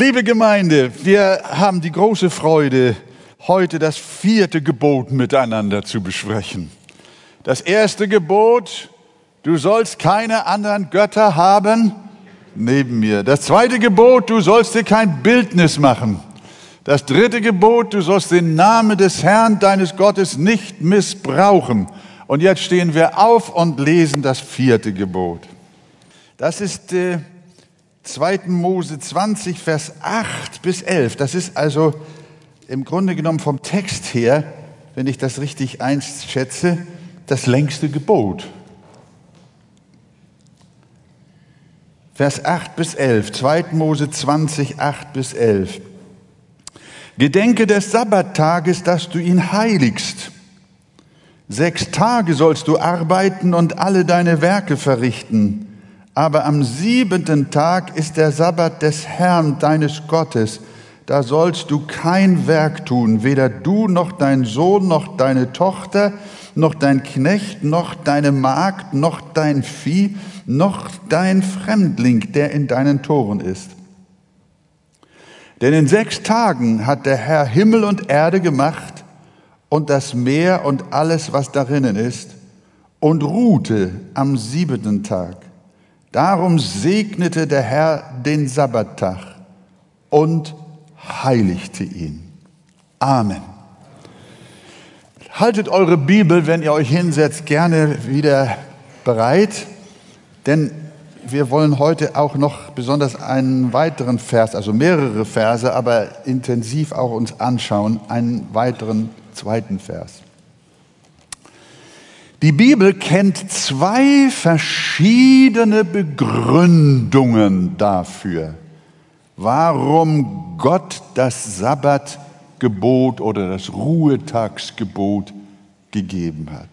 Liebe Gemeinde, wir haben die große Freude, heute das vierte Gebot miteinander zu besprechen. Das erste Gebot, du sollst keine anderen Götter haben neben mir. Das zweite Gebot, du sollst dir kein Bildnis machen. Das dritte Gebot, du sollst den Namen des Herrn deines Gottes nicht missbrauchen. Und jetzt stehen wir auf und lesen das vierte Gebot. Das ist äh, 2. Mose 20, Vers 8 bis 11. Das ist also im Grunde genommen vom Text her, wenn ich das richtig einschätze, das längste Gebot. Vers 8 bis 11, 2. Mose 20, 8 bis 11. Gedenke des Sabbattages, dass du ihn heiligst. Sechs Tage sollst du arbeiten und alle deine Werke verrichten. Aber am siebenten Tag ist der Sabbat des Herrn deines Gottes. Da sollst du kein Werk tun, weder du noch dein Sohn noch deine Tochter, noch dein Knecht, noch deine Magd, noch dein Vieh, noch dein Fremdling, der in deinen Toren ist. Denn in sechs Tagen hat der Herr Himmel und Erde gemacht und das Meer und alles, was darinnen ist, und ruhte am siebenten Tag. Darum segnete der Herr den Sabbattag und heiligte ihn. Amen. Haltet eure Bibel, wenn ihr euch hinsetzt, gerne wieder bereit, denn wir wollen heute auch noch besonders einen weiteren Vers, also mehrere Verse, aber intensiv auch uns anschauen, einen weiteren zweiten Vers. Die Bibel kennt zwei verschiedene Begründungen dafür, warum Gott das Sabbatgebot oder das Ruhetagsgebot gegeben hat.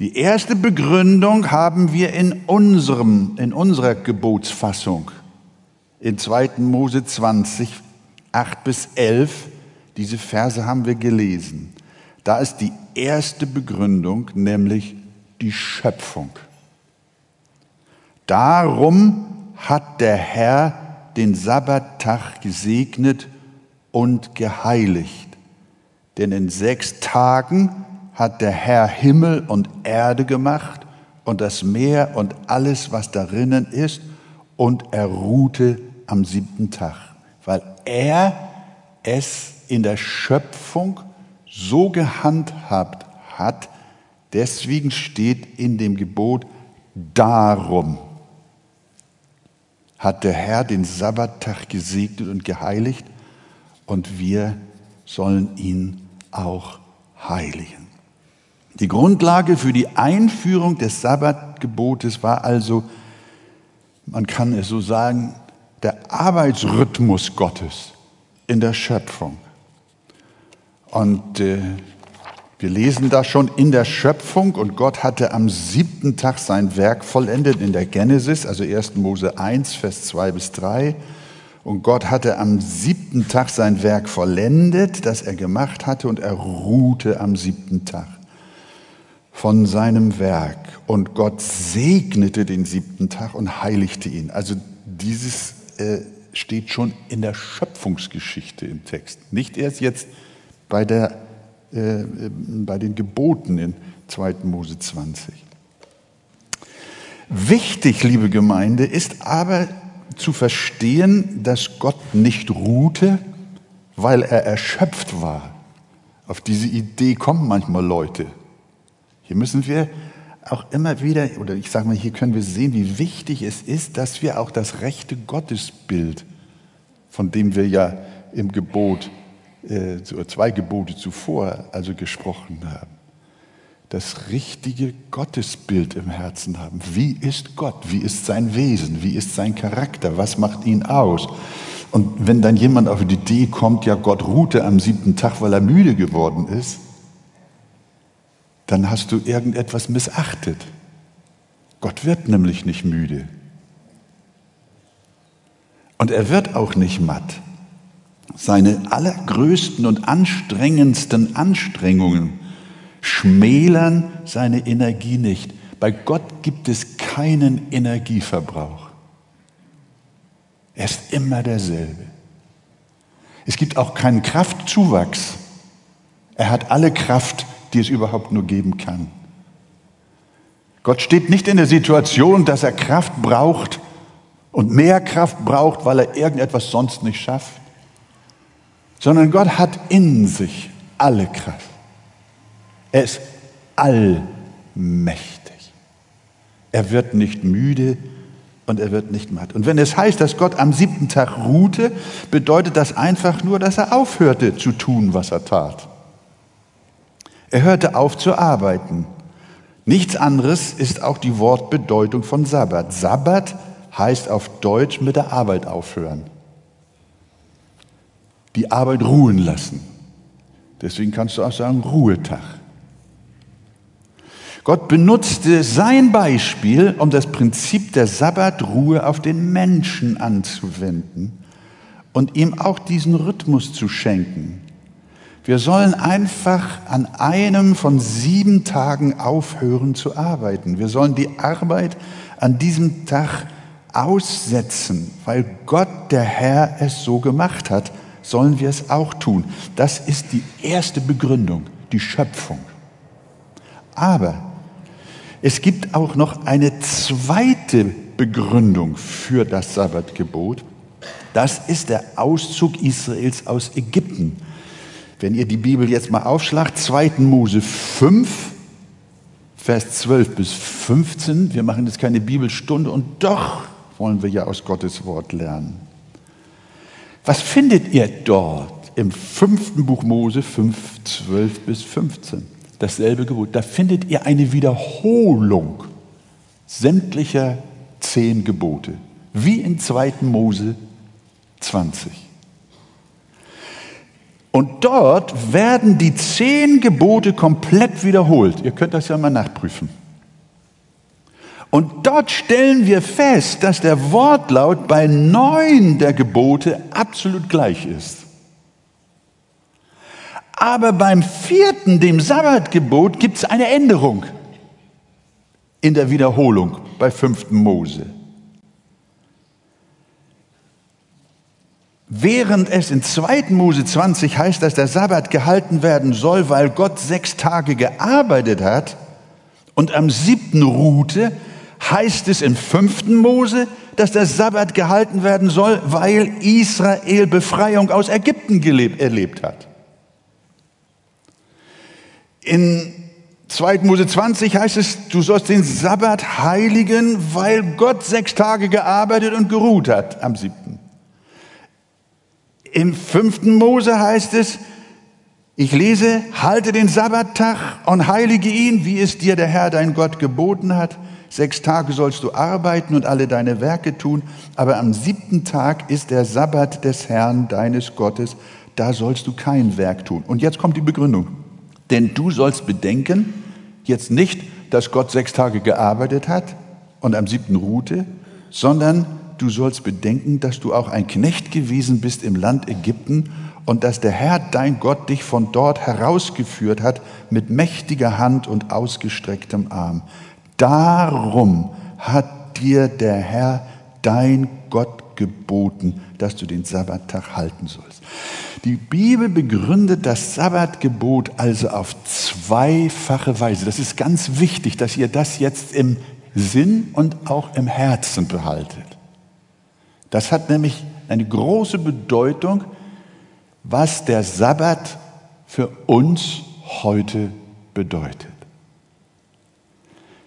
Die erste Begründung haben wir in, unserem, in unserer Gebotsfassung in 2. Mose 20, 8 bis 11. Diese Verse haben wir gelesen. Da ist die erste Begründung, nämlich die Schöpfung. Darum hat der Herr den Sabbattag gesegnet und geheiligt. Denn in sechs Tagen hat der Herr Himmel und Erde gemacht und das Meer und alles, was darinnen ist, und er ruhte am siebten Tag, weil er es in der Schöpfung so gehandhabt hat, deswegen steht in dem Gebot, darum hat der Herr den Sabbattag gesegnet und geheiligt und wir sollen ihn auch heiligen. Die Grundlage für die Einführung des Sabbatgebotes war also, man kann es so sagen, der Arbeitsrhythmus Gottes in der Schöpfung. Und äh, wir lesen da schon in der Schöpfung und Gott hatte am siebten Tag sein Werk vollendet in der Genesis, also 1. Mose 1, Vers 2 bis 3. Und Gott hatte am siebten Tag sein Werk vollendet, das er gemacht hatte, und er ruhte am siebten Tag von seinem Werk. Und Gott segnete den siebten Tag und heiligte ihn. Also dieses äh, steht schon in der Schöpfungsgeschichte im Text. Nicht erst jetzt bei, der, äh, bei den Geboten in 2. Mose 20. Wichtig, liebe Gemeinde, ist aber zu verstehen, dass Gott nicht ruhte, weil er erschöpft war. Auf diese Idee kommen manchmal Leute. Hier müssen wir auch immer wieder, oder ich sage mal, hier können wir sehen, wie wichtig es ist, dass wir auch das rechte Gottesbild, von dem wir ja im Gebot zwei Gebote zuvor also gesprochen haben. Das richtige Gottesbild im Herzen haben. Wie ist Gott? Wie ist sein Wesen? Wie ist sein Charakter? Was macht ihn aus? Und wenn dann jemand auf die Idee kommt, ja, Gott ruhte am siebten Tag, weil er müde geworden ist, dann hast du irgendetwas missachtet. Gott wird nämlich nicht müde. Und er wird auch nicht matt seine allergrößten und anstrengendsten Anstrengungen schmälern seine Energie nicht. Bei Gott gibt es keinen Energieverbrauch. Er ist immer derselbe. Es gibt auch keinen Kraftzuwachs. Er hat alle Kraft, die es überhaupt nur geben kann. Gott steht nicht in der Situation, dass er Kraft braucht und mehr Kraft braucht, weil er irgendetwas sonst nicht schafft, sondern Gott hat in sich alle Kraft. Er ist allmächtig. Er wird nicht müde und er wird nicht matt. Und wenn es heißt, dass Gott am siebten Tag ruhte, bedeutet das einfach nur, dass er aufhörte zu tun, was er tat. Er hörte auf zu arbeiten. Nichts anderes ist auch die Wortbedeutung von Sabbat. Sabbat heißt auf Deutsch mit der Arbeit aufhören. Die Arbeit ruhen lassen. Deswegen kannst du auch sagen Ruhetag. Gott benutzte sein Beispiel, um das Prinzip der Sabbatruhe auf den Menschen anzuwenden und ihm auch diesen Rhythmus zu schenken. Wir sollen einfach an einem von sieben Tagen aufhören zu arbeiten. Wir sollen die Arbeit an diesem Tag aussetzen, weil Gott, der Herr, es so gemacht hat, sollen wir es auch tun. Das ist die erste Begründung, die Schöpfung. Aber es gibt auch noch eine zweite Begründung für das Sabbatgebot. Das ist der Auszug Israels aus Ägypten. Wenn ihr die Bibel jetzt mal aufschlagt, 2. Mose 5, Vers 12 bis 15. Wir machen jetzt keine Bibelstunde und doch wollen wir ja aus Gottes Wort lernen. Was findet ihr dort im fünften Buch Mose 5, 12 bis 15? Dasselbe Gebot. Da findet ihr eine Wiederholung sämtlicher zehn Gebote, wie in 2. Mose 20. Und dort werden die zehn Gebote komplett wiederholt. Ihr könnt das ja mal nachprüfen. Und dort stellen wir fest, dass der Wortlaut bei neun der Gebote absolut gleich ist. Aber beim vierten, dem Sabbatgebot, gibt es eine Änderung in der Wiederholung bei fünften Mose. Während es in 2. Mose 20 heißt, dass der Sabbat gehalten werden soll, weil Gott sechs Tage gearbeitet hat und am siebten ruhte, heißt es im fünften Mose, dass der Sabbat gehalten werden soll, weil Israel Befreiung aus Ägypten gelebt, erlebt hat. In 2. Mose 20 heißt es, du sollst den Sabbat heiligen, weil Gott sechs Tage gearbeitet und geruht hat am siebten. Im fünften Mose heißt es, ich lese, halte den Sabbattag und heilige ihn, wie es dir der Herr dein Gott geboten hat. Sechs Tage sollst du arbeiten und alle deine Werke tun, aber am siebten Tag ist der Sabbat des Herrn deines Gottes, da sollst du kein Werk tun. Und jetzt kommt die Begründung. Denn du sollst bedenken, jetzt nicht, dass Gott sechs Tage gearbeitet hat und am siebten ruhte, sondern du sollst bedenken, dass du auch ein Knecht gewesen bist im Land Ägypten und dass der Herr, dein Gott, dich von dort herausgeführt hat mit mächtiger Hand und ausgestrecktem Arm. Darum hat dir der Herr, dein Gott, geboten, dass du den Sabbattag halten sollst. Die Bibel begründet das Sabbatgebot also auf zweifache Weise. Das ist ganz wichtig, dass ihr das jetzt im Sinn und auch im Herzen behaltet. Das hat nämlich eine große Bedeutung, was der Sabbat für uns heute bedeutet.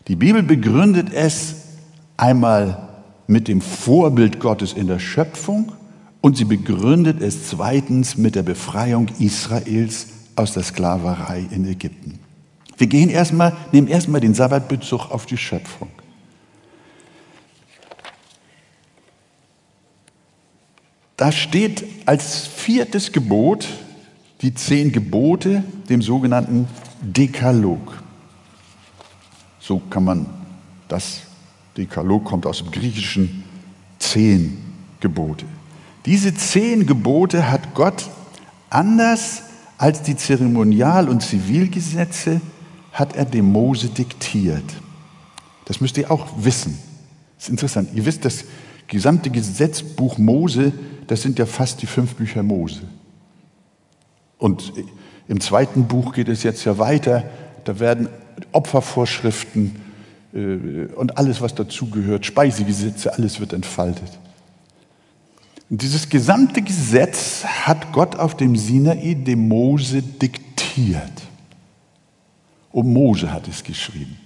Die Bibel begründet es einmal mit dem Vorbild Gottes in der Schöpfung und sie begründet es zweitens mit der Befreiung Israels aus der Sklaverei in Ägypten. Wir gehen erstmal, nehmen erstmal den Sabbatbezug auf die Schöpfung. Da steht als viertes Gebot die zehn Gebote, dem sogenannten Dekalog. So kann man das Dekalog kommt aus dem Griechischen zehn Gebote. Diese zehn Gebote hat Gott anders als die Zeremonial- und Zivilgesetze hat er dem Mose diktiert. Das müsst ihr auch wissen. Das ist interessant. Ihr wisst, dass gesamte Gesetzbuch Mose, das sind ja fast die fünf Bücher Mose. Und im zweiten Buch geht es jetzt ja weiter. Da werden Opfervorschriften äh, und alles, was dazugehört, Speisegesetze, alles wird entfaltet. Und dieses gesamte Gesetz hat Gott auf dem Sinai dem Mose diktiert. Und Mose hat es geschrieben.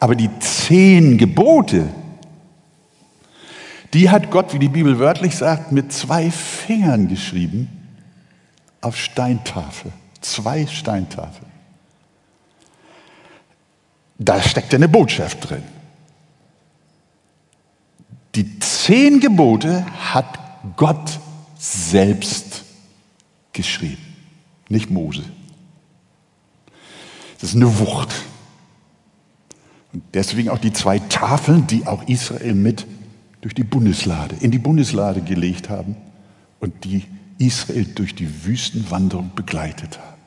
Aber die zehn Gebote, die hat Gott, wie die Bibel wörtlich sagt, mit zwei Fingern geschrieben auf Steintafel. Zwei Steintafeln. Da steckt eine Botschaft drin. Die zehn Gebote hat Gott selbst geschrieben, nicht Mose. Das ist eine Wucht. Und deswegen auch die zwei Tafeln, die auch Israel mit durch die Bundeslade, in die Bundeslade gelegt haben und die Israel durch die Wüstenwanderung begleitet haben.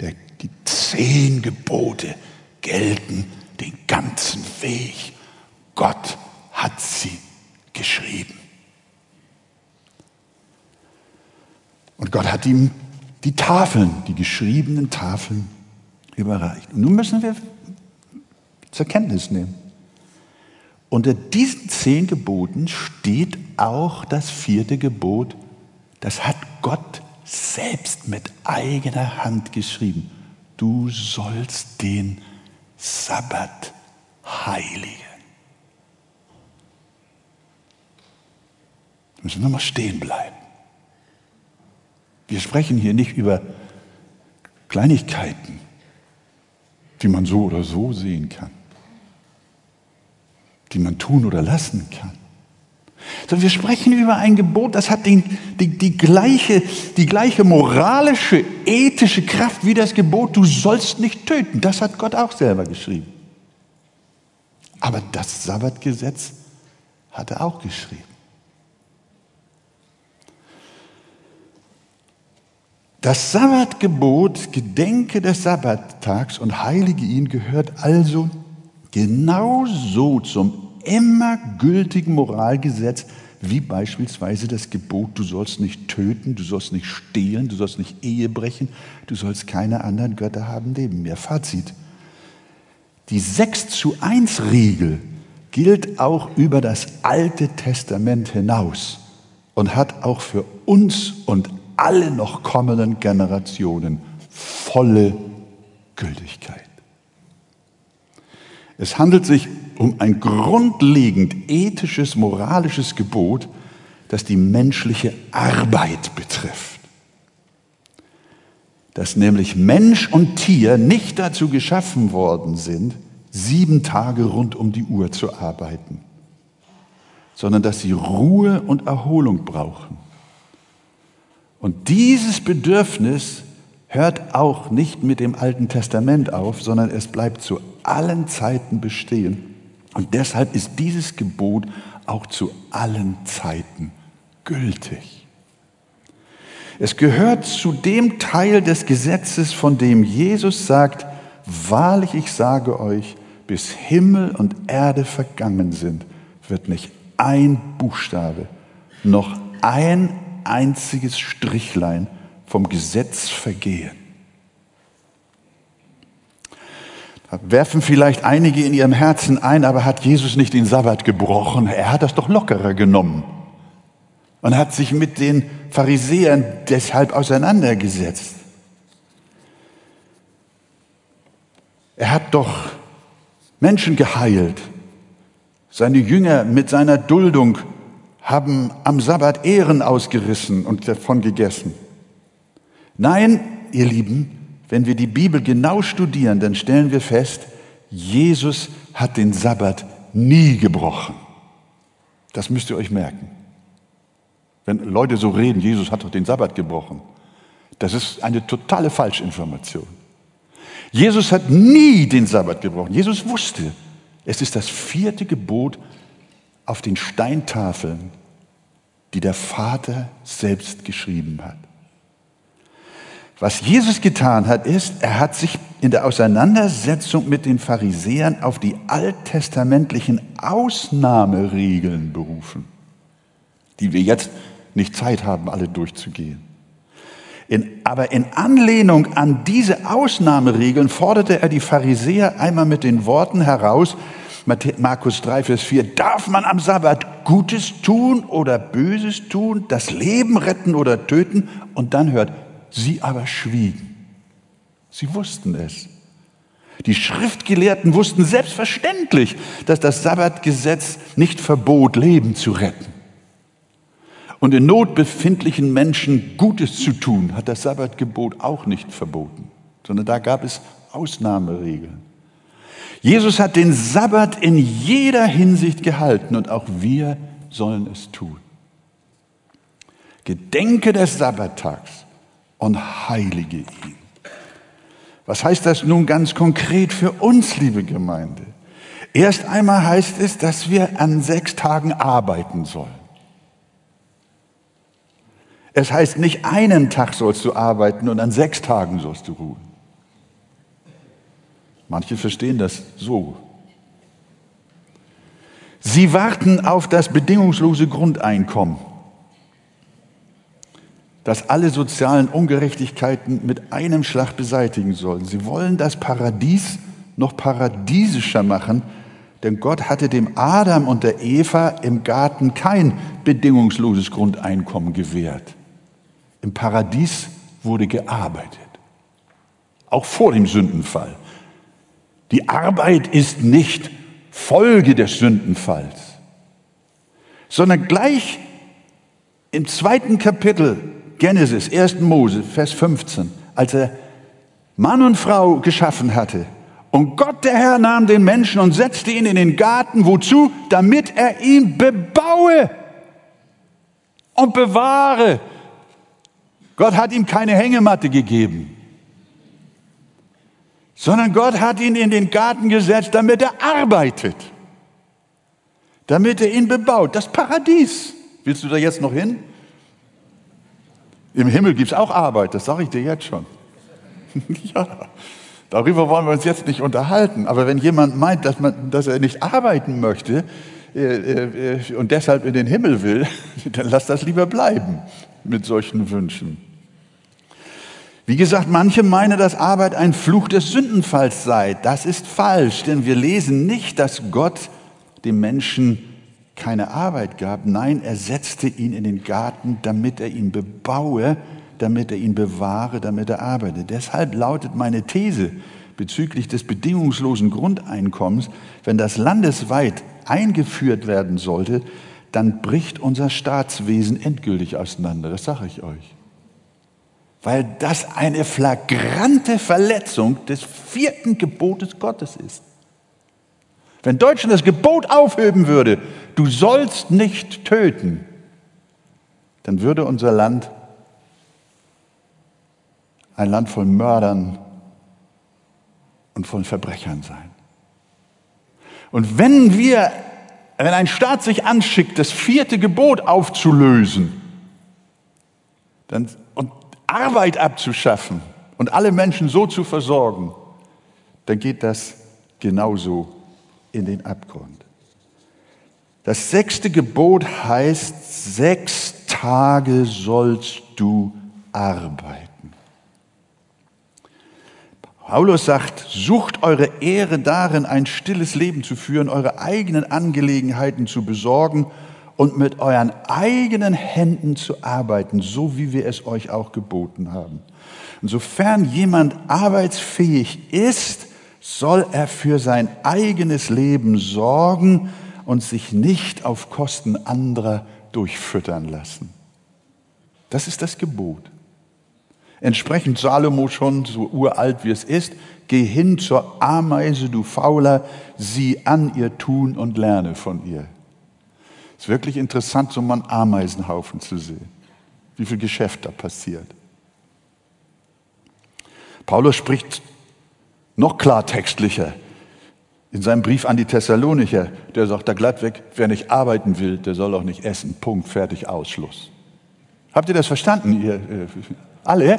Der, die zehn Gebote gelten den ganzen Weg. Gott hat sie geschrieben. Und Gott hat ihm die Tafeln, die geschriebenen Tafeln überreicht. Und nun müssen wir zur Kenntnis nehmen. Unter diesen zehn Geboten steht auch das vierte Gebot, das hat Gott selbst mit eigener Hand geschrieben. Du sollst den Sabbat heiligen. Da müssen wir mal stehen bleiben. Wir sprechen hier nicht über Kleinigkeiten, die man so oder so sehen kann die man tun oder lassen kann. Sondern wir sprechen über ein Gebot, das hat den, die, die, gleiche, die gleiche moralische, ethische Kraft wie das Gebot, du sollst nicht töten. Das hat Gott auch selber geschrieben. Aber das Sabbatgesetz hat er auch geschrieben. Das Sabbatgebot, Gedenke des Sabbattags und heilige ihn, gehört also genauso zum immer gültigen Moralgesetz wie beispielsweise das Gebot, du sollst nicht töten, du sollst nicht stehlen, du sollst nicht Ehe brechen, du sollst keine anderen Götter haben neben mir. Fazit. Die 6 zu 1 Regel gilt auch über das Alte Testament hinaus und hat auch für uns und alle noch kommenden Generationen volle Gültigkeit. Es handelt sich um ein grundlegend ethisches, moralisches Gebot, das die menschliche Arbeit betrifft. Dass nämlich Mensch und Tier nicht dazu geschaffen worden sind, sieben Tage rund um die Uhr zu arbeiten, sondern dass sie Ruhe und Erholung brauchen. Und dieses Bedürfnis hört auch nicht mit dem Alten Testament auf, sondern es bleibt zu allen Zeiten bestehen. Und deshalb ist dieses Gebot auch zu allen Zeiten gültig. Es gehört zu dem Teil des Gesetzes, von dem Jesus sagt, wahrlich ich sage euch, bis Himmel und Erde vergangen sind, wird nicht ein Buchstabe, noch ein einziges Strichlein vom Gesetz vergehen. Da werfen vielleicht einige in ihrem Herzen ein, aber hat Jesus nicht den Sabbat gebrochen? Er hat das doch lockerer genommen und hat sich mit den Pharisäern deshalb auseinandergesetzt. Er hat doch Menschen geheilt. Seine Jünger mit seiner Duldung haben am Sabbat Ehren ausgerissen und davon gegessen. Nein, ihr Lieben, wenn wir die Bibel genau studieren, dann stellen wir fest, Jesus hat den Sabbat nie gebrochen. Das müsst ihr euch merken. Wenn Leute so reden, Jesus hat doch den Sabbat gebrochen, das ist eine totale Falschinformation. Jesus hat nie den Sabbat gebrochen. Jesus wusste, es ist das vierte Gebot auf den Steintafeln, die der Vater selbst geschrieben hat. Was Jesus getan hat, ist, er hat sich in der Auseinandersetzung mit den Pharisäern auf die alttestamentlichen Ausnahmeregeln berufen, die wir jetzt nicht Zeit haben, alle durchzugehen. In, aber in Anlehnung an diese Ausnahmeregeln forderte er die Pharisäer einmal mit den Worten heraus, Markus 3, Vers 4, darf man am Sabbat Gutes tun oder Böses tun, das Leben retten oder töten? Und dann hört, sie aber schwiegen. Sie wussten es. Die Schriftgelehrten wussten selbstverständlich, dass das Sabbatgesetz nicht verbot, Leben zu retten. Und in Not befindlichen Menschen Gutes zu tun, hat das Sabbatgebot auch nicht verboten, sondern da gab es Ausnahmeregeln. Jesus hat den Sabbat in jeder Hinsicht gehalten und auch wir sollen es tun. Gedenke des Sabbattags und heilige ihn. Was heißt das nun ganz konkret für uns, liebe Gemeinde? Erst einmal heißt es, dass wir an sechs Tagen arbeiten sollen. Es heißt nicht, einen Tag sollst du arbeiten und an sechs Tagen sollst du ruhen. Manche verstehen das so. Sie warten auf das bedingungslose Grundeinkommen, das alle sozialen Ungerechtigkeiten mit einem Schlag beseitigen soll. Sie wollen das Paradies noch paradiesischer machen, denn Gott hatte dem Adam und der Eva im Garten kein bedingungsloses Grundeinkommen gewährt. Im Paradies wurde gearbeitet. Auch vor dem Sündenfall. Die Arbeit ist nicht Folge des Sündenfalls, sondern gleich im zweiten Kapitel Genesis, 1. Mose, Vers 15, als er Mann und Frau geschaffen hatte. Und Gott, der Herr, nahm den Menschen und setzte ihn in den Garten. Wozu? Damit er ihn bebaue und bewahre. Gott hat ihm keine Hängematte gegeben, sondern Gott hat ihn in den Garten gesetzt, damit er arbeitet, damit er ihn bebaut. Das Paradies. Willst du da jetzt noch hin? Im Himmel gibt es auch Arbeit, das sage ich dir jetzt schon. ja, darüber wollen wir uns jetzt nicht unterhalten. Aber wenn jemand meint, dass, man, dass er nicht arbeiten möchte äh, äh, und deshalb in den Himmel will, dann lass das lieber bleiben mit solchen Wünschen. Wie gesagt, manche meinen, dass Arbeit ein Fluch des Sündenfalls sei. Das ist falsch, denn wir lesen nicht, dass Gott dem Menschen keine Arbeit gab. Nein, er setzte ihn in den Garten, damit er ihn bebaue, damit er ihn bewahre, damit er arbeite. Deshalb lautet meine These bezüglich des bedingungslosen Grundeinkommens, wenn das landesweit eingeführt werden sollte, dann bricht unser Staatswesen endgültig auseinander. Das sage ich euch weil das eine flagrante Verletzung des vierten Gebotes Gottes ist. Wenn Deutschland das Gebot aufheben würde, du sollst nicht töten, dann würde unser Land ein Land voll Mördern und von Verbrechern sein. Und wenn wir, wenn ein Staat sich anschickt, das vierte Gebot aufzulösen, dann, und Arbeit abzuschaffen und alle Menschen so zu versorgen, dann geht das genauso in den Abgrund. Das sechste Gebot heißt, sechs Tage sollst du arbeiten. Paulus sagt, sucht eure Ehre darin, ein stilles Leben zu führen, eure eigenen Angelegenheiten zu besorgen und mit euren eigenen Händen zu arbeiten, so wie wir es euch auch geboten haben. Insofern jemand arbeitsfähig ist, soll er für sein eigenes Leben sorgen und sich nicht auf Kosten anderer durchfüttern lassen. Das ist das Gebot. Entsprechend Salomo schon, so uralt wie es ist, geh hin zur Ameise, du Fauler, sieh an ihr Tun und lerne von ihr. Es ist wirklich interessant, so einen Ameisenhaufen zu sehen, wie viel Geschäft da passiert. Paulus spricht noch klartextlicher in seinem Brief an die Thessalonicher. Der sagt da glatt weg, wer nicht arbeiten will, der soll auch nicht essen. Punkt, fertig, Ausschluss. Habt ihr das verstanden, ihr äh, alle?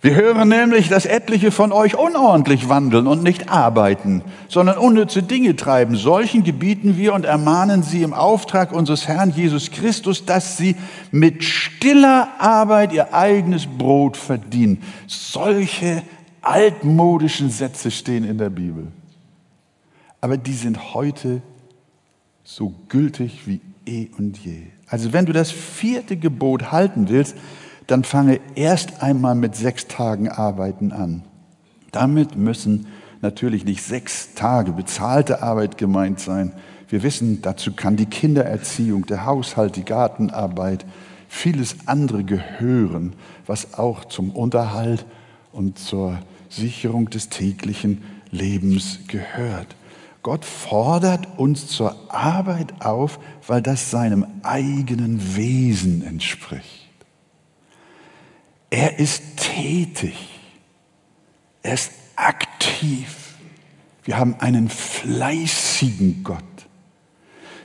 Wir hören nämlich, dass etliche von euch unordentlich wandeln und nicht arbeiten, sondern unnütze Dinge treiben. Solchen gebieten wir und ermahnen sie im Auftrag unseres Herrn Jesus Christus, dass sie mit stiller Arbeit ihr eigenes Brot verdienen. Solche altmodischen Sätze stehen in der Bibel. Aber die sind heute so gültig wie eh und je. Also wenn du das vierte Gebot halten willst, dann fange erst einmal mit sechs Tagen Arbeiten an. Damit müssen natürlich nicht sechs Tage bezahlte Arbeit gemeint sein. Wir wissen, dazu kann die Kindererziehung, der Haushalt, die Gartenarbeit, vieles andere gehören, was auch zum Unterhalt und zur Sicherung des täglichen Lebens gehört. Gott fordert uns zur Arbeit auf, weil das seinem eigenen Wesen entspricht. Er ist tätig. Er ist aktiv. Wir haben einen fleißigen Gott.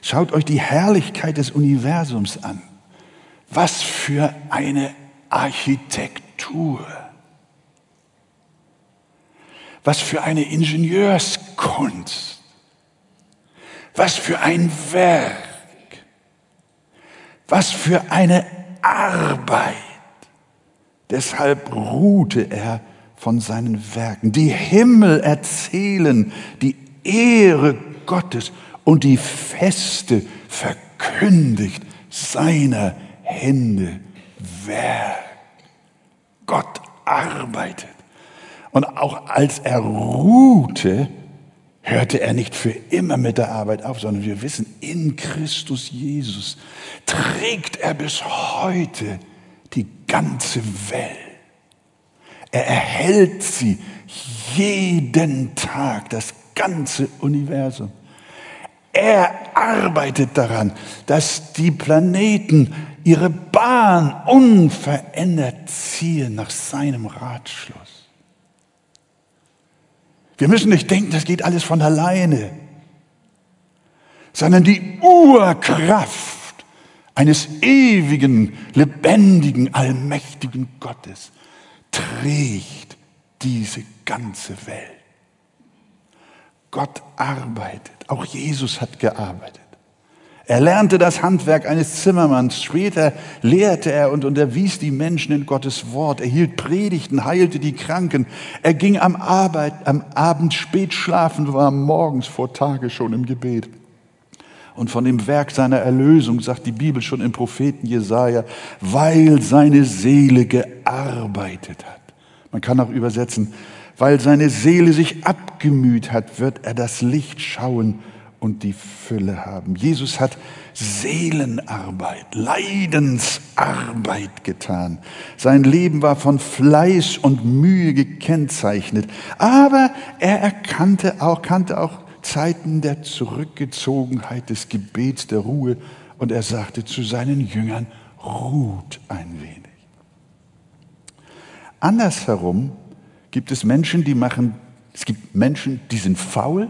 Schaut euch die Herrlichkeit des Universums an. Was für eine Architektur. Was für eine Ingenieurskunst. Was für ein Werk. Was für eine Arbeit. Deshalb ruhte er von seinen Werken. Die Himmel erzählen die Ehre Gottes und die Feste verkündigt seiner Hände Werk. Gott arbeitet. Und auch als er ruhte, hörte er nicht für immer mit der Arbeit auf, sondern wir wissen, in Christus Jesus trägt er bis heute die ganze Welt. Er erhält sie jeden Tag, das ganze Universum. Er arbeitet daran, dass die Planeten ihre Bahn unverändert ziehen nach seinem Ratschluss. Wir müssen nicht denken, das geht alles von alleine, sondern die Urkraft eines ewigen, lebendigen, allmächtigen Gottes trägt diese ganze Welt. Gott arbeitet. Auch Jesus hat gearbeitet. Er lernte das Handwerk eines Zimmermanns. Später lehrte er und unterwies die Menschen in Gottes Wort. Er hielt Predigten, heilte die Kranken. Er ging am, Arbeit, am Abend spät schlafen, war morgens vor Tage schon im Gebet. Und von dem Werk seiner Erlösung sagt die Bibel schon im Propheten Jesaja, weil seine Seele gearbeitet hat. Man kann auch übersetzen, weil seine Seele sich abgemüht hat, wird er das Licht schauen und die Fülle haben. Jesus hat Seelenarbeit, Leidensarbeit getan. Sein Leben war von Fleiß und Mühe gekennzeichnet, aber er erkannte auch, kannte auch Zeiten der Zurückgezogenheit, des Gebets, der Ruhe. Und er sagte zu seinen Jüngern, ruht ein wenig. Andersherum gibt es Menschen, die machen, es gibt Menschen, die sind faul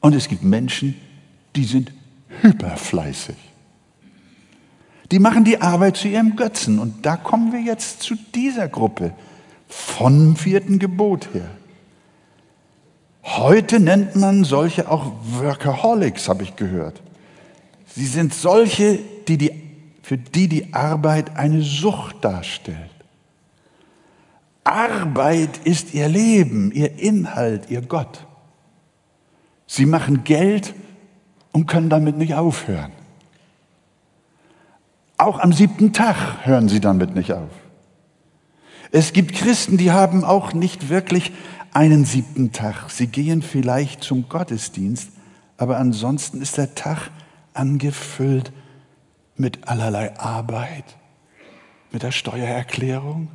und es gibt Menschen, die sind hyperfleißig. Die machen die Arbeit zu ihrem Götzen. Und da kommen wir jetzt zu dieser Gruppe vom vierten Gebot her. Heute nennt man solche auch Workaholics, habe ich gehört. Sie sind solche, die die, für die die Arbeit eine Sucht darstellt. Arbeit ist ihr Leben, ihr Inhalt, ihr Gott. Sie machen Geld und können damit nicht aufhören. Auch am siebten Tag hören sie damit nicht auf. Es gibt Christen, die haben auch nicht wirklich einen siebten Tag. Sie gehen vielleicht zum Gottesdienst, aber ansonsten ist der Tag angefüllt mit allerlei Arbeit, mit der Steuererklärung,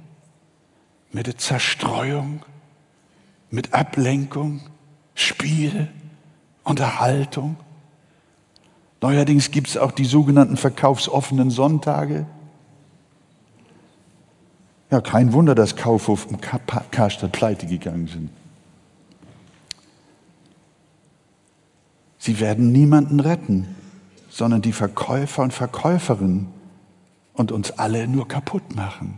mit der Zerstreuung, mit Ablenkung, Spiel, Unterhaltung. Neuerdings gibt es auch die sogenannten verkaufsoffenen Sonntage. Ja, kein Wunder, dass Kaufhof und Karstadt pleite gegangen sind. Sie werden niemanden retten, sondern die Verkäufer und Verkäuferinnen und uns alle nur kaputt machen.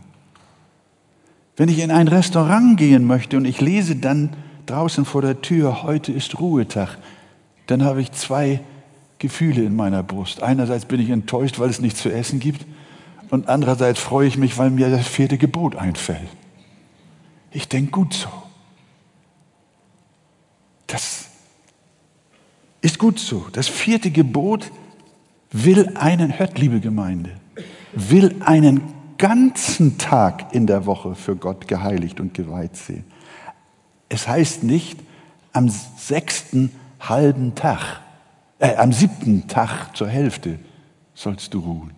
Wenn ich in ein Restaurant gehen möchte und ich lese dann draußen vor der Tür, heute ist Ruhetag, dann habe ich zwei Gefühle in meiner Brust. Einerseits bin ich enttäuscht, weil es nichts zu essen gibt und andererseits freue ich mich, weil mir das vierte Gebot einfällt. Ich denke gut so. Das ist gut so. Das vierte Gebot will einen, hört liebe Gemeinde, will einen ganzen Tag in der Woche für Gott geheiligt und geweiht sehen. Es heißt nicht am sechsten halben Tag, äh, am siebten Tag zur Hälfte sollst du ruhen,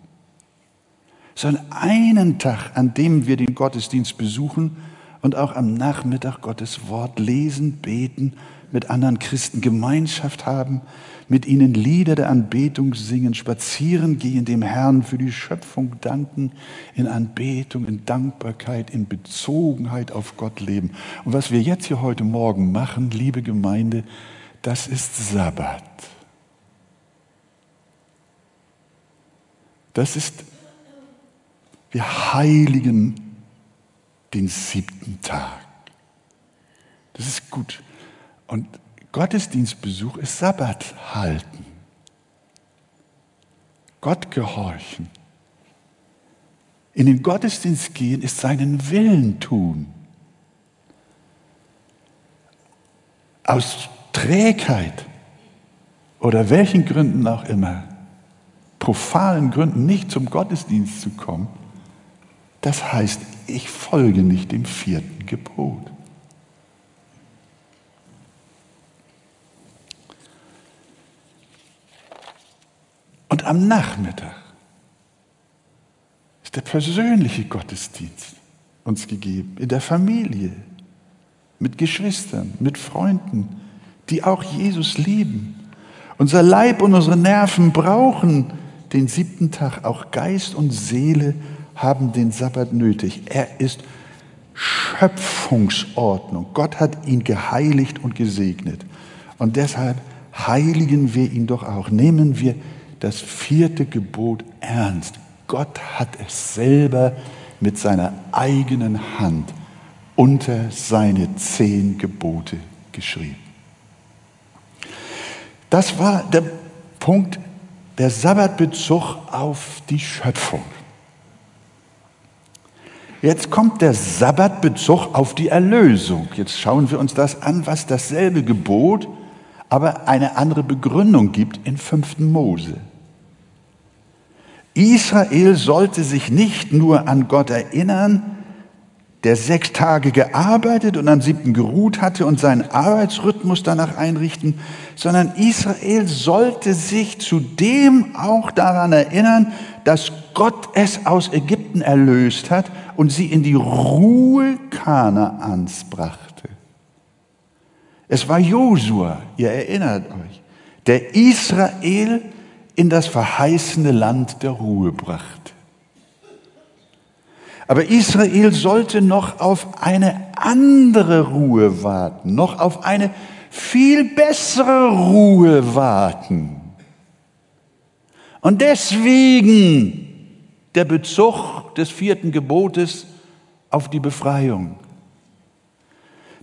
sondern einen Tag, an dem wir den Gottesdienst besuchen und auch am Nachmittag Gottes Wort lesen, beten, mit anderen Christen Gemeinschaft haben, mit ihnen Lieder der Anbetung singen, spazieren gehen, dem Herrn für die Schöpfung danken, in Anbetung, in Dankbarkeit, in Bezogenheit auf Gott leben. Und was wir jetzt hier heute Morgen machen, liebe Gemeinde, das ist Sabbat. Das ist, wir heiligen den siebten Tag. Das ist gut. Und Gottesdienstbesuch ist Sabbat halten. Gott gehorchen. In den Gottesdienst gehen ist seinen Willen tun. Aus Trägheit oder welchen Gründen auch immer, profanen Gründen nicht zum Gottesdienst zu kommen, das heißt, ich folge nicht dem vierten Gebot. Und am Nachmittag ist der persönliche Gottesdienst uns gegeben, in der Familie, mit Geschwistern, mit Freunden, die auch Jesus lieben. Unser Leib und unsere Nerven brauchen den siebten Tag. Auch Geist und Seele haben den Sabbat nötig. Er ist Schöpfungsordnung. Gott hat ihn geheiligt und gesegnet. Und deshalb heiligen wir ihn doch auch. Nehmen wir das vierte Gebot ernst. Gott hat es selber mit seiner eigenen Hand unter seine zehn Gebote geschrieben. Das war der Punkt, der Sabbatbezug auf die Schöpfung. Jetzt kommt der Sabbatbezug auf die Erlösung. Jetzt schauen wir uns das an, was dasselbe Gebot, aber eine andere Begründung gibt in 5. Mose. Israel sollte sich nicht nur an Gott erinnern, der sechs Tage gearbeitet und am siebten geruht hatte und seinen Arbeitsrhythmus danach einrichten, sondern Israel sollte sich zudem auch daran erinnern, dass Gott es aus Ägypten erlöst hat und sie in die Ruhe Kanaans brachte. Es war Josua, ihr erinnert euch, der Israel in das verheißene Land der Ruhe brachte. Aber Israel sollte noch auf eine andere Ruhe warten, noch auf eine viel bessere Ruhe warten. Und deswegen der Bezug des vierten Gebotes auf die Befreiung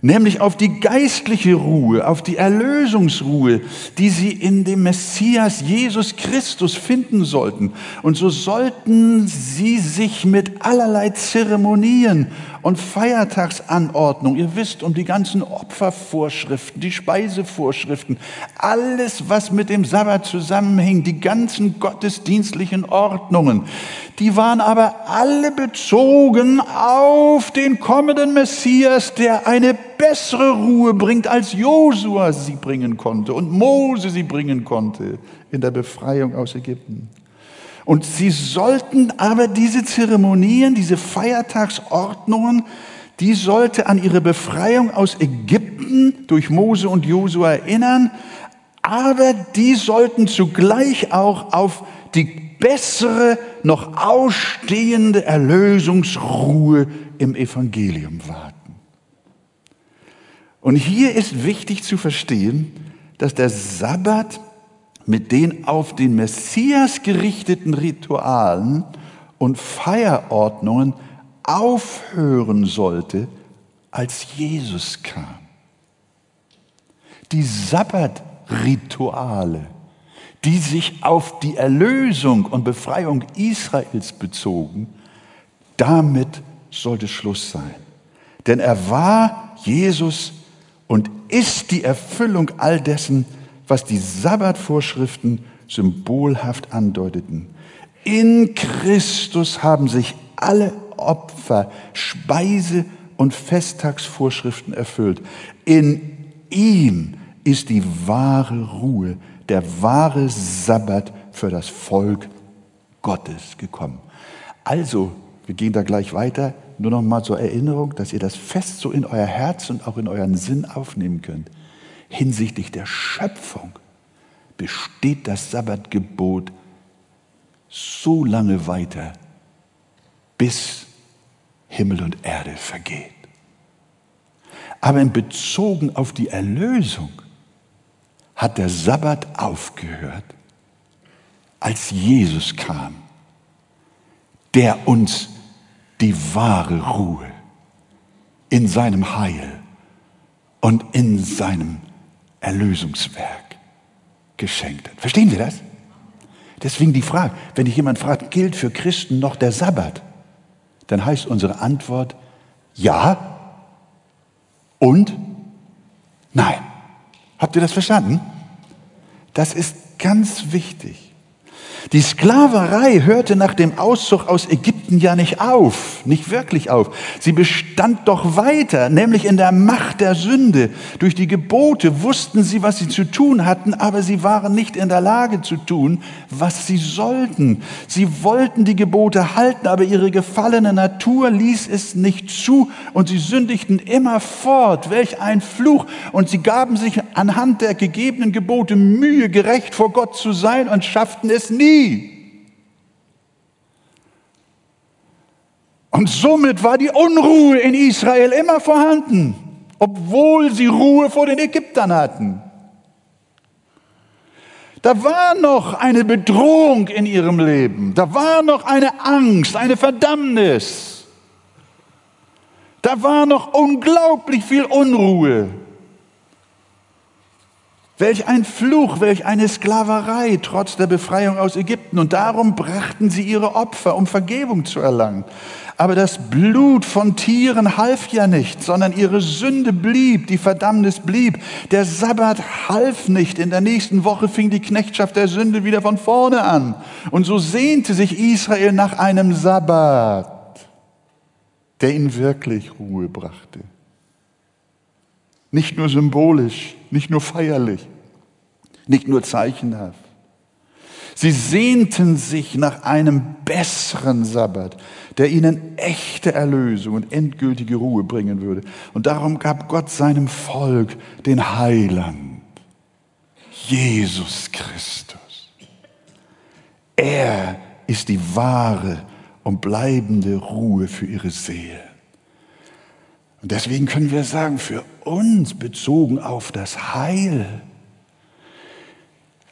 nämlich auf die geistliche Ruhe, auf die Erlösungsruhe, die sie in dem Messias Jesus Christus finden sollten. Und so sollten sie sich mit allerlei Zeremonien und Feiertagsanordnung, ihr wisst um die ganzen Opfervorschriften, die Speisevorschriften, alles, was mit dem Sabbat zusammenhing, die ganzen gottesdienstlichen Ordnungen, die waren aber alle bezogen auf den kommenden Messias, der eine bessere Ruhe bringt, als Josua sie bringen konnte und Mose sie bringen konnte in der Befreiung aus Ägypten. Und sie sollten aber diese Zeremonien, diese Feiertagsordnungen, die sollte an ihre Befreiung aus Ägypten durch Mose und Josua erinnern, aber die sollten zugleich auch auf die bessere, noch ausstehende Erlösungsruhe im Evangelium warten. Und hier ist wichtig zu verstehen, dass der Sabbat mit den auf den Messias gerichteten Ritualen und Feierordnungen aufhören sollte, als Jesus kam. Die Sabbatrituale, die sich auf die Erlösung und Befreiung Israels bezogen, damit sollte Schluss sein. Denn er war Jesus und ist die Erfüllung all dessen, die Sabbatvorschriften symbolhaft andeuteten. In Christus haben sich alle Opfer, Speise und Festtagsvorschriften erfüllt. In ihm ist die wahre Ruhe, der wahre Sabbat für das Volk Gottes gekommen. Also, wir gehen da gleich weiter, nur noch mal zur Erinnerung, dass ihr das fest so in euer Herz und auch in euren Sinn aufnehmen könnt. Hinsichtlich der Schöpfung besteht das Sabbatgebot so lange weiter, bis Himmel und Erde vergeht. Aber in Bezogen auf die Erlösung hat der Sabbat aufgehört, als Jesus kam, der uns die wahre Ruhe in seinem Heil und in seinem Erlösungswerk geschenkt hat. Verstehen Sie das? Deswegen die Frage, wenn dich jemand fragt, gilt für Christen noch der Sabbat? Dann heißt unsere Antwort ja und nein. Habt ihr das verstanden? Das ist ganz wichtig. Die Sklaverei hörte nach dem Auszug aus Ägypten ja nicht auf, nicht wirklich auf. Sie bestand doch weiter, nämlich in der Macht der Sünde. Durch die Gebote wussten sie, was sie zu tun hatten, aber sie waren nicht in der Lage zu tun, was sie sollten. Sie wollten die Gebote halten, aber ihre gefallene Natur ließ es nicht zu und sie sündigten immer fort. Welch ein Fluch! Und sie gaben sich anhand der gegebenen Gebote Mühe, gerecht vor Gott zu sein und schafften es nie nie. Und somit war die Unruhe in Israel immer vorhanden, obwohl sie Ruhe vor den Ägyptern hatten. Da war noch eine Bedrohung in ihrem Leben, da war noch eine Angst, eine Verdammnis, da war noch unglaublich viel Unruhe. Welch ein Fluch, welch eine Sklaverei trotz der Befreiung aus Ägypten. Und darum brachten sie ihre Opfer, um Vergebung zu erlangen. Aber das Blut von Tieren half ja nicht, sondern ihre Sünde blieb, die Verdammnis blieb. Der Sabbat half nicht. In der nächsten Woche fing die Knechtschaft der Sünde wieder von vorne an. Und so sehnte sich Israel nach einem Sabbat, der ihnen wirklich Ruhe brachte. Nicht nur symbolisch, nicht nur feierlich, nicht nur zeichenhaft. Sie sehnten sich nach einem besseren Sabbat, der ihnen echte Erlösung und endgültige Ruhe bringen würde. Und darum gab Gott seinem Volk den Heiland, Jesus Christus. Er ist die wahre und bleibende Ruhe für ihre Seele. Und deswegen können wir sagen, für uns bezogen auf das Heil,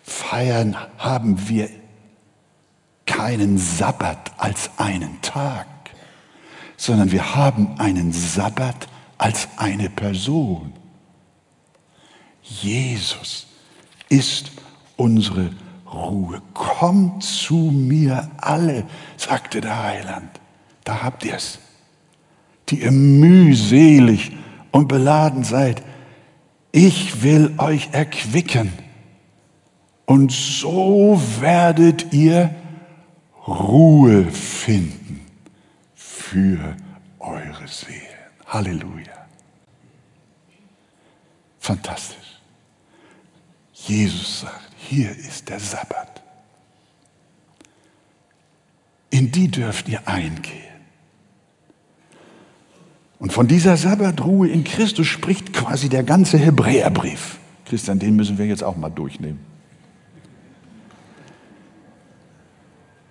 feiern haben wir keinen Sabbat als einen Tag, sondern wir haben einen Sabbat als eine Person. Jesus ist unsere Ruhe. Kommt zu mir alle, sagte der Heiland. Da habt ihr es die ihr mühselig und beladen seid. Ich will euch erquicken. Und so werdet ihr Ruhe finden für eure Seelen. Halleluja. Fantastisch. Jesus sagt, hier ist der Sabbat. In die dürft ihr eingehen. Und von dieser Sabbatruhe in Christus spricht quasi der ganze Hebräerbrief. Christian, den müssen wir jetzt auch mal durchnehmen.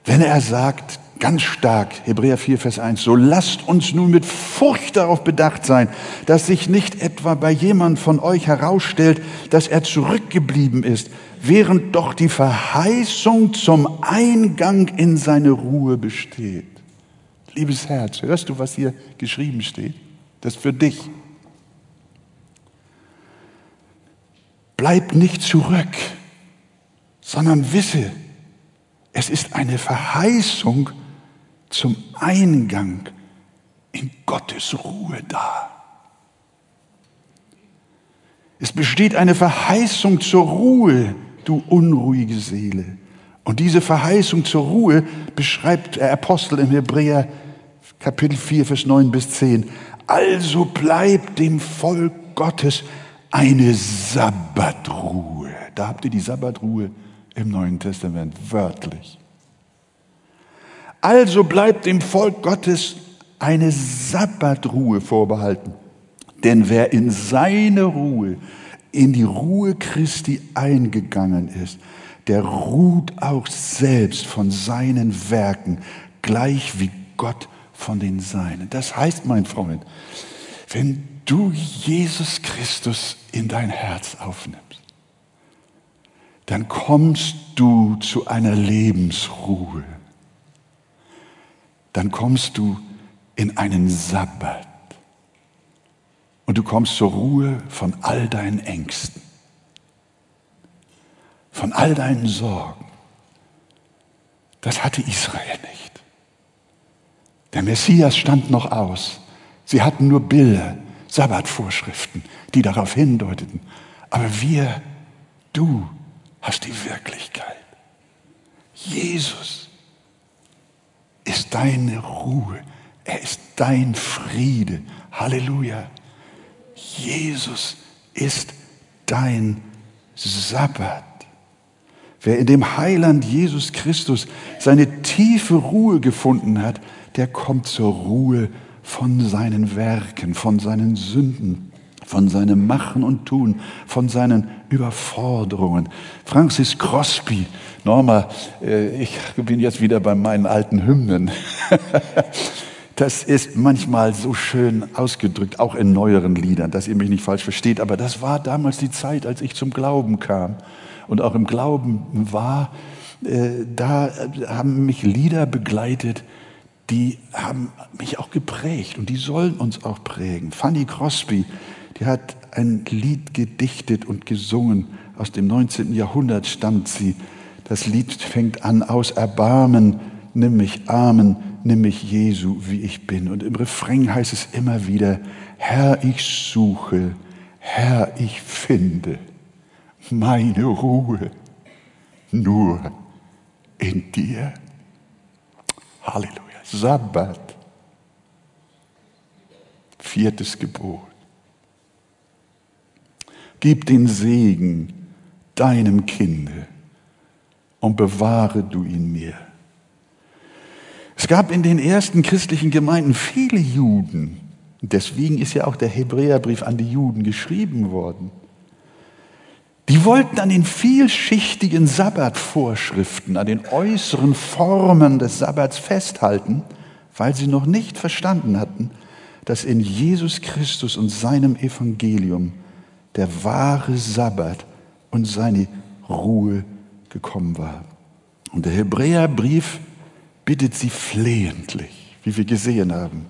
Wenn er sagt, ganz stark, Hebräer 4, Vers 1, so lasst uns nun mit Furcht darauf bedacht sein, dass sich nicht etwa bei jemand von euch herausstellt, dass er zurückgeblieben ist, während doch die Verheißung zum Eingang in seine Ruhe besteht. Liebes Herz, hörst du, was hier geschrieben steht? Das ist für dich. Bleib nicht zurück, sondern wisse, es ist eine Verheißung zum Eingang in Gottes Ruhe da. Es besteht eine Verheißung zur Ruhe, du unruhige Seele. Und diese Verheißung zur Ruhe beschreibt der Apostel im Hebräer Kapitel 4, Vers 9 bis 10. Also bleibt dem Volk Gottes eine Sabbatruhe. Da habt ihr die Sabbatruhe im Neuen Testament, wörtlich. Also bleibt dem Volk Gottes eine Sabbatruhe vorbehalten. Denn wer in seine Ruhe, in die Ruhe Christi eingegangen ist, der ruht auch selbst von seinen Werken, gleich wie Gott von den Seinen. Das heißt, mein Freund, wenn du Jesus Christus in dein Herz aufnimmst, dann kommst du zu einer Lebensruhe. Dann kommst du in einen Sabbat. Und du kommst zur Ruhe von all deinen Ängsten, von all deinen Sorgen. Das hatte Israel nicht. Der Messias stand noch aus. Sie hatten nur Bilder, Sabbatvorschriften, die darauf hindeuteten. Aber wir, du hast die Wirklichkeit. Jesus ist deine Ruhe. Er ist dein Friede. Halleluja. Jesus ist dein Sabbat. Wer in dem Heiland Jesus Christus seine tiefe Ruhe gefunden hat, der kommt zur Ruhe von seinen Werken, von seinen Sünden, von seinem Machen und Tun, von seinen Überforderungen. Francis Crosby, Norma, äh, ich bin jetzt wieder bei meinen alten Hymnen. Das ist manchmal so schön ausgedrückt, auch in neueren Liedern, dass ihr mich nicht falsch versteht, aber das war damals die Zeit, als ich zum Glauben kam und auch im Glauben war. Äh, da haben mich Lieder begleitet, die haben mich auch geprägt und die sollen uns auch prägen. Fanny Crosby, die hat ein Lied gedichtet und gesungen. Aus dem 19. Jahrhundert stammt sie. Das Lied fängt an aus Erbarmen, nimm mich Armen, nimm mich Jesu, wie ich bin. Und im Refrain heißt es immer wieder, Herr, ich suche, Herr, ich finde meine Ruhe nur in dir. Halleluja. Sabbat. Viertes Gebot. Gib den Segen deinem Kinde und bewahre du ihn mir. Es gab in den ersten christlichen Gemeinden viele Juden. Deswegen ist ja auch der Hebräerbrief an die Juden geschrieben worden. Die wollten an den vielschichtigen Sabbatvorschriften, an den äußeren Formen des Sabbats festhalten, weil sie noch nicht verstanden hatten, dass in Jesus Christus und seinem Evangelium der wahre Sabbat und seine Ruhe gekommen war. Und der Hebräerbrief bittet sie flehentlich, wie wir gesehen haben,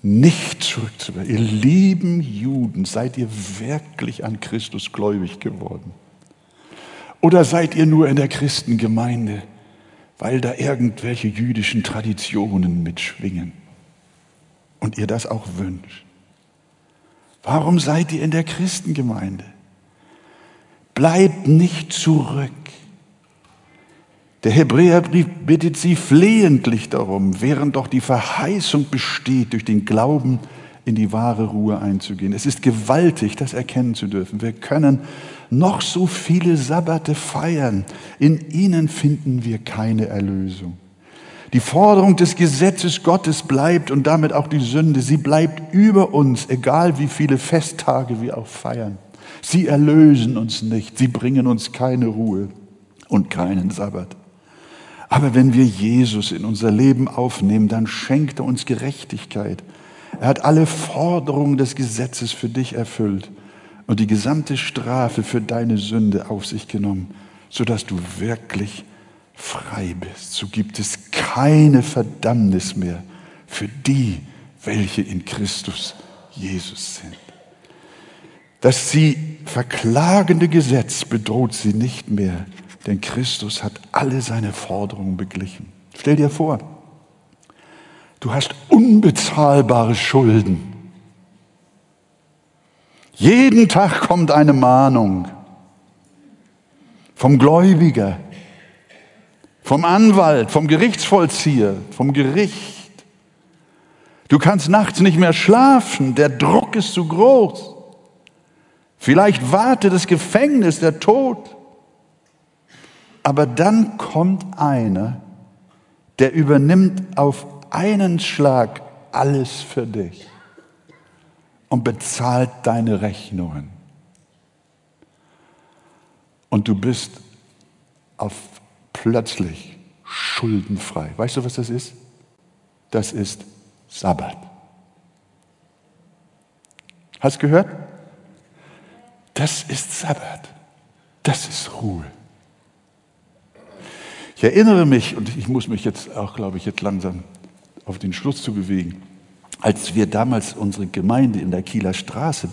nicht zurückzuwerfen. Ihr lieben Juden, seid ihr wirklich an Christus gläubig geworden? Oder seid ihr nur in der Christengemeinde, weil da irgendwelche jüdischen Traditionen mitschwingen und ihr das auch wünscht? Warum seid ihr in der Christengemeinde? Bleibt nicht zurück. Der Hebräerbrief bittet sie flehentlich darum, während doch die Verheißung besteht, durch den Glauben in die wahre Ruhe einzugehen. Es ist gewaltig, das erkennen zu dürfen. Wir können noch so viele Sabbate feiern. In ihnen finden wir keine Erlösung. Die Forderung des Gesetzes Gottes bleibt und damit auch die Sünde. Sie bleibt über uns, egal wie viele Festtage wir auch feiern. Sie erlösen uns nicht. Sie bringen uns keine Ruhe und keinen Sabbat. Aber wenn wir Jesus in unser Leben aufnehmen, dann schenkt er uns Gerechtigkeit. Er hat alle Forderungen des Gesetzes für dich erfüllt und die gesamte Strafe für deine Sünde auf sich genommen, sodass du wirklich frei bist. So gibt es keine Verdammnis mehr für die, welche in Christus Jesus sind. Das sie verklagende Gesetz bedroht sie nicht mehr, denn Christus hat alle seine Forderungen beglichen. Stell dir vor, du hast unbezahlbare Schulden. Jeden Tag kommt eine Mahnung vom Gläubiger, vom Anwalt, vom Gerichtsvollzieher, vom Gericht. Du kannst nachts nicht mehr schlafen, der Druck ist zu groß. Vielleicht wartet das Gefängnis, der Tod. Aber dann kommt einer, der übernimmt auf einen Schlag alles für dich und bezahlt deine Rechnungen. Und du bist auf plötzlich schuldenfrei. Weißt du, was das ist? Das ist Sabbat. Hast du gehört? Das ist Sabbat. Das ist Ruhe. Ich erinnere mich, und ich muss mich jetzt auch, glaube ich, jetzt langsam auf den Schluss zu bewegen, als wir damals unsere Gemeinde in der Kieler Straße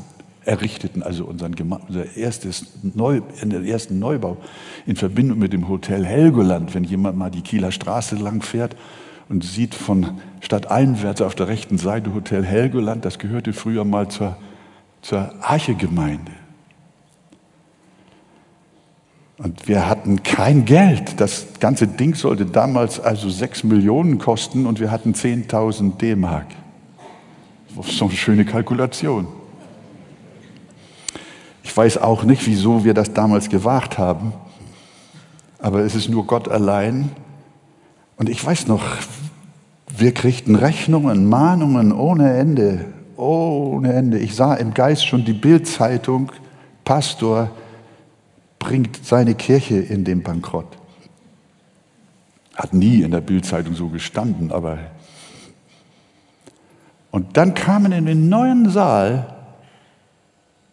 errichteten, also unseren unser erstes Neu, ersten Neubau in Verbindung mit dem Hotel Helgoland, wenn jemand mal die Kieler Straße lang fährt und sieht von Stadt einwärts auf der rechten Seite Hotel Helgoland, das gehörte früher mal zur, zur Archegemeinde. Und wir hatten kein Geld. Das ganze Ding sollte damals also sechs Millionen kosten und wir hatten 10.000 D-Mark. So eine schöne Kalkulation. Ich weiß auch nicht, wieso wir das damals gewagt haben, aber es ist nur Gott allein. Und ich weiß noch, wir kriegten Rechnungen, Mahnungen ohne Ende, ohne Ende. Ich sah im Geist schon die Bildzeitung, Pastor bringt seine Kirche in den Bankrott. Hat nie in der Bildzeitung so gestanden, aber und dann kamen in den neuen Saal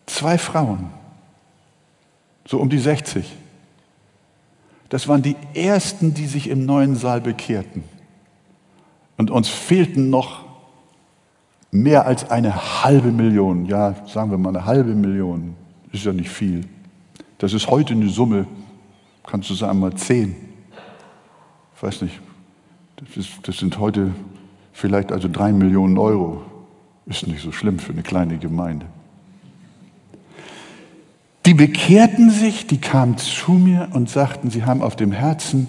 Zwei Frauen, so um die 60. Das waren die ersten, die sich im neuen Saal bekehrten. Und uns fehlten noch mehr als eine halbe Million. Ja, sagen wir mal eine halbe Million. Ist ja nicht viel. Das ist heute eine Summe, kannst du sagen, mal zehn. Ich weiß nicht. Das, ist, das sind heute vielleicht also drei Millionen Euro. Ist nicht so schlimm für eine kleine Gemeinde. Die bekehrten sich, die kamen zu mir und sagten, sie haben auf dem Herzen,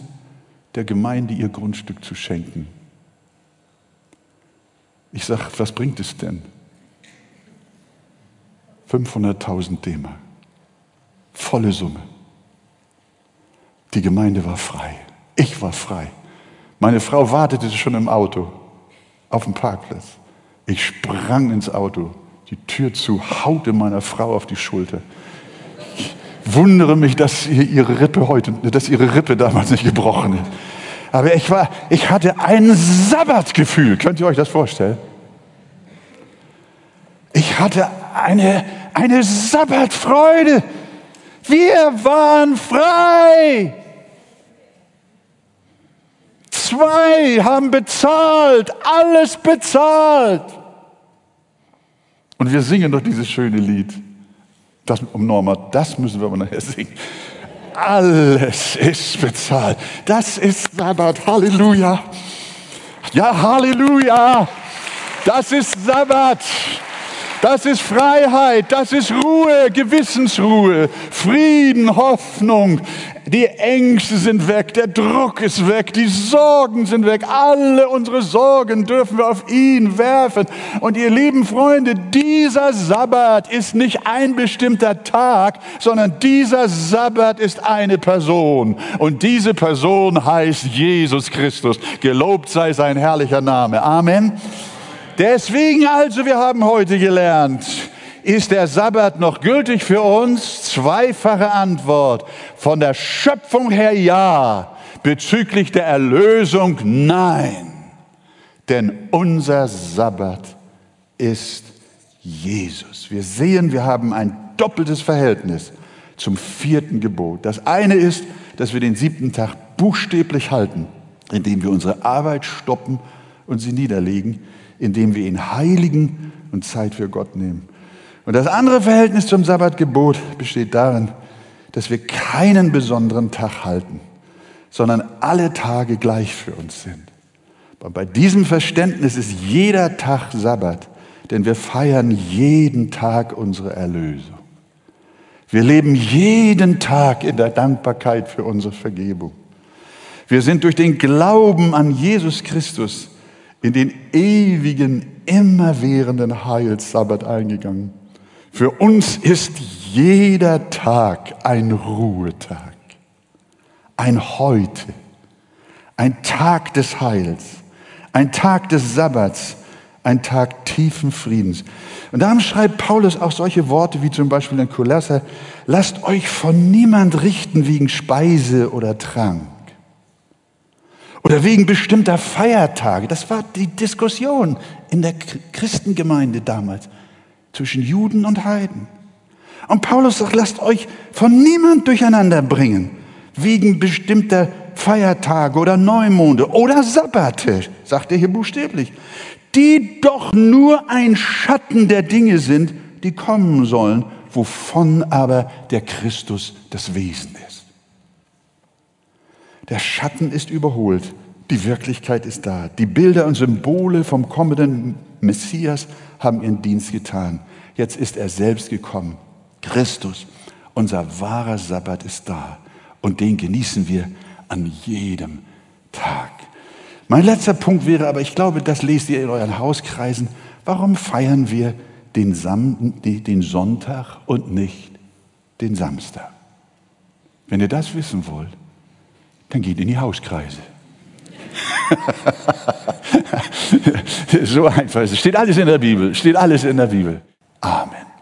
der Gemeinde ihr Grundstück zu schenken. Ich sage, was bringt es denn? 500.000 DM. Volle Summe. Die Gemeinde war frei. Ich war frei. Meine Frau wartete schon im Auto auf dem Parkplatz. Ich sprang ins Auto, die Tür zu, haute meiner Frau auf die Schulter wundere mich, dass ihre Rippe heute, dass ihre Rippe damals nicht gebrochen ist. Aber ich war, ich hatte ein Sabbatgefühl. Könnt ihr euch das vorstellen? Ich hatte eine, eine Sabbatfreude. Wir waren frei. Zwei haben bezahlt, alles bezahlt. Und wir singen doch dieses schöne Lied. Das, um Norma, das müssen wir aber nachher singen. Alles ist bezahlt. Das ist Sabbat. Halleluja. Ja, Halleluja. Das ist Sabbat. Das ist Freiheit, das ist Ruhe, Gewissensruhe, Frieden, Hoffnung. Die Ängste sind weg, der Druck ist weg, die Sorgen sind weg. Alle unsere Sorgen dürfen wir auf ihn werfen. Und ihr lieben Freunde, dieser Sabbat ist nicht ein bestimmter Tag, sondern dieser Sabbat ist eine Person. Und diese Person heißt Jesus Christus. Gelobt sei sein herrlicher Name. Amen. Deswegen also, wir haben heute gelernt, ist der Sabbat noch gültig für uns? zweifache Antwort. Von der Schöpfung her ja, bezüglich der Erlösung nein. Denn unser Sabbat ist Jesus. Wir sehen, wir haben ein doppeltes Verhältnis zum vierten Gebot. Das eine ist, dass wir den siebten Tag buchstäblich halten, indem wir unsere Arbeit stoppen und sie niederlegen, indem wir ihn heiligen und Zeit für Gott nehmen. Und das andere Verhältnis zum Sabbatgebot besteht darin, dass wir keinen besonderen Tag halten, sondern alle Tage gleich für uns sind. Und bei diesem Verständnis ist jeder Tag Sabbat, denn wir feiern jeden Tag unsere Erlösung. Wir leben jeden Tag in der Dankbarkeit für unsere Vergebung. Wir sind durch den Glauben an Jesus Christus in den ewigen, immerwährenden Heilssabbat eingegangen. Für uns ist jeder Tag ein Ruhetag, ein Heute, ein Tag des Heils, ein Tag des Sabbats, ein Tag tiefen Friedens. Und darum schreibt Paulus auch solche Worte wie zum Beispiel in Kolosser, lasst euch von niemand richten wegen Speise oder Trank oder wegen bestimmter Feiertage. Das war die Diskussion in der Christengemeinde damals zwischen Juden und Heiden. Und Paulus sagt, lasst euch von niemand durcheinander bringen, wegen bestimmter Feiertage oder Neumonde oder Sabbate, sagt er hier buchstäblich, die doch nur ein Schatten der Dinge sind, die kommen sollen, wovon aber der Christus das Wesen ist. Der Schatten ist überholt, die Wirklichkeit ist da. Die Bilder und Symbole vom kommenden Messias haben ihren Dienst getan. Jetzt ist er selbst gekommen. Christus, unser wahrer Sabbat ist da. Und den genießen wir an jedem Tag. Mein letzter Punkt wäre aber, ich glaube, das lest ihr in euren Hauskreisen. Warum feiern wir den, Sam den Sonntag und nicht den Samstag? Wenn ihr das wissen wollt, dann geht in die Hauskreise. so einfach ist es. Steht alles in der Bibel. Steht alles in der Bibel. Amen.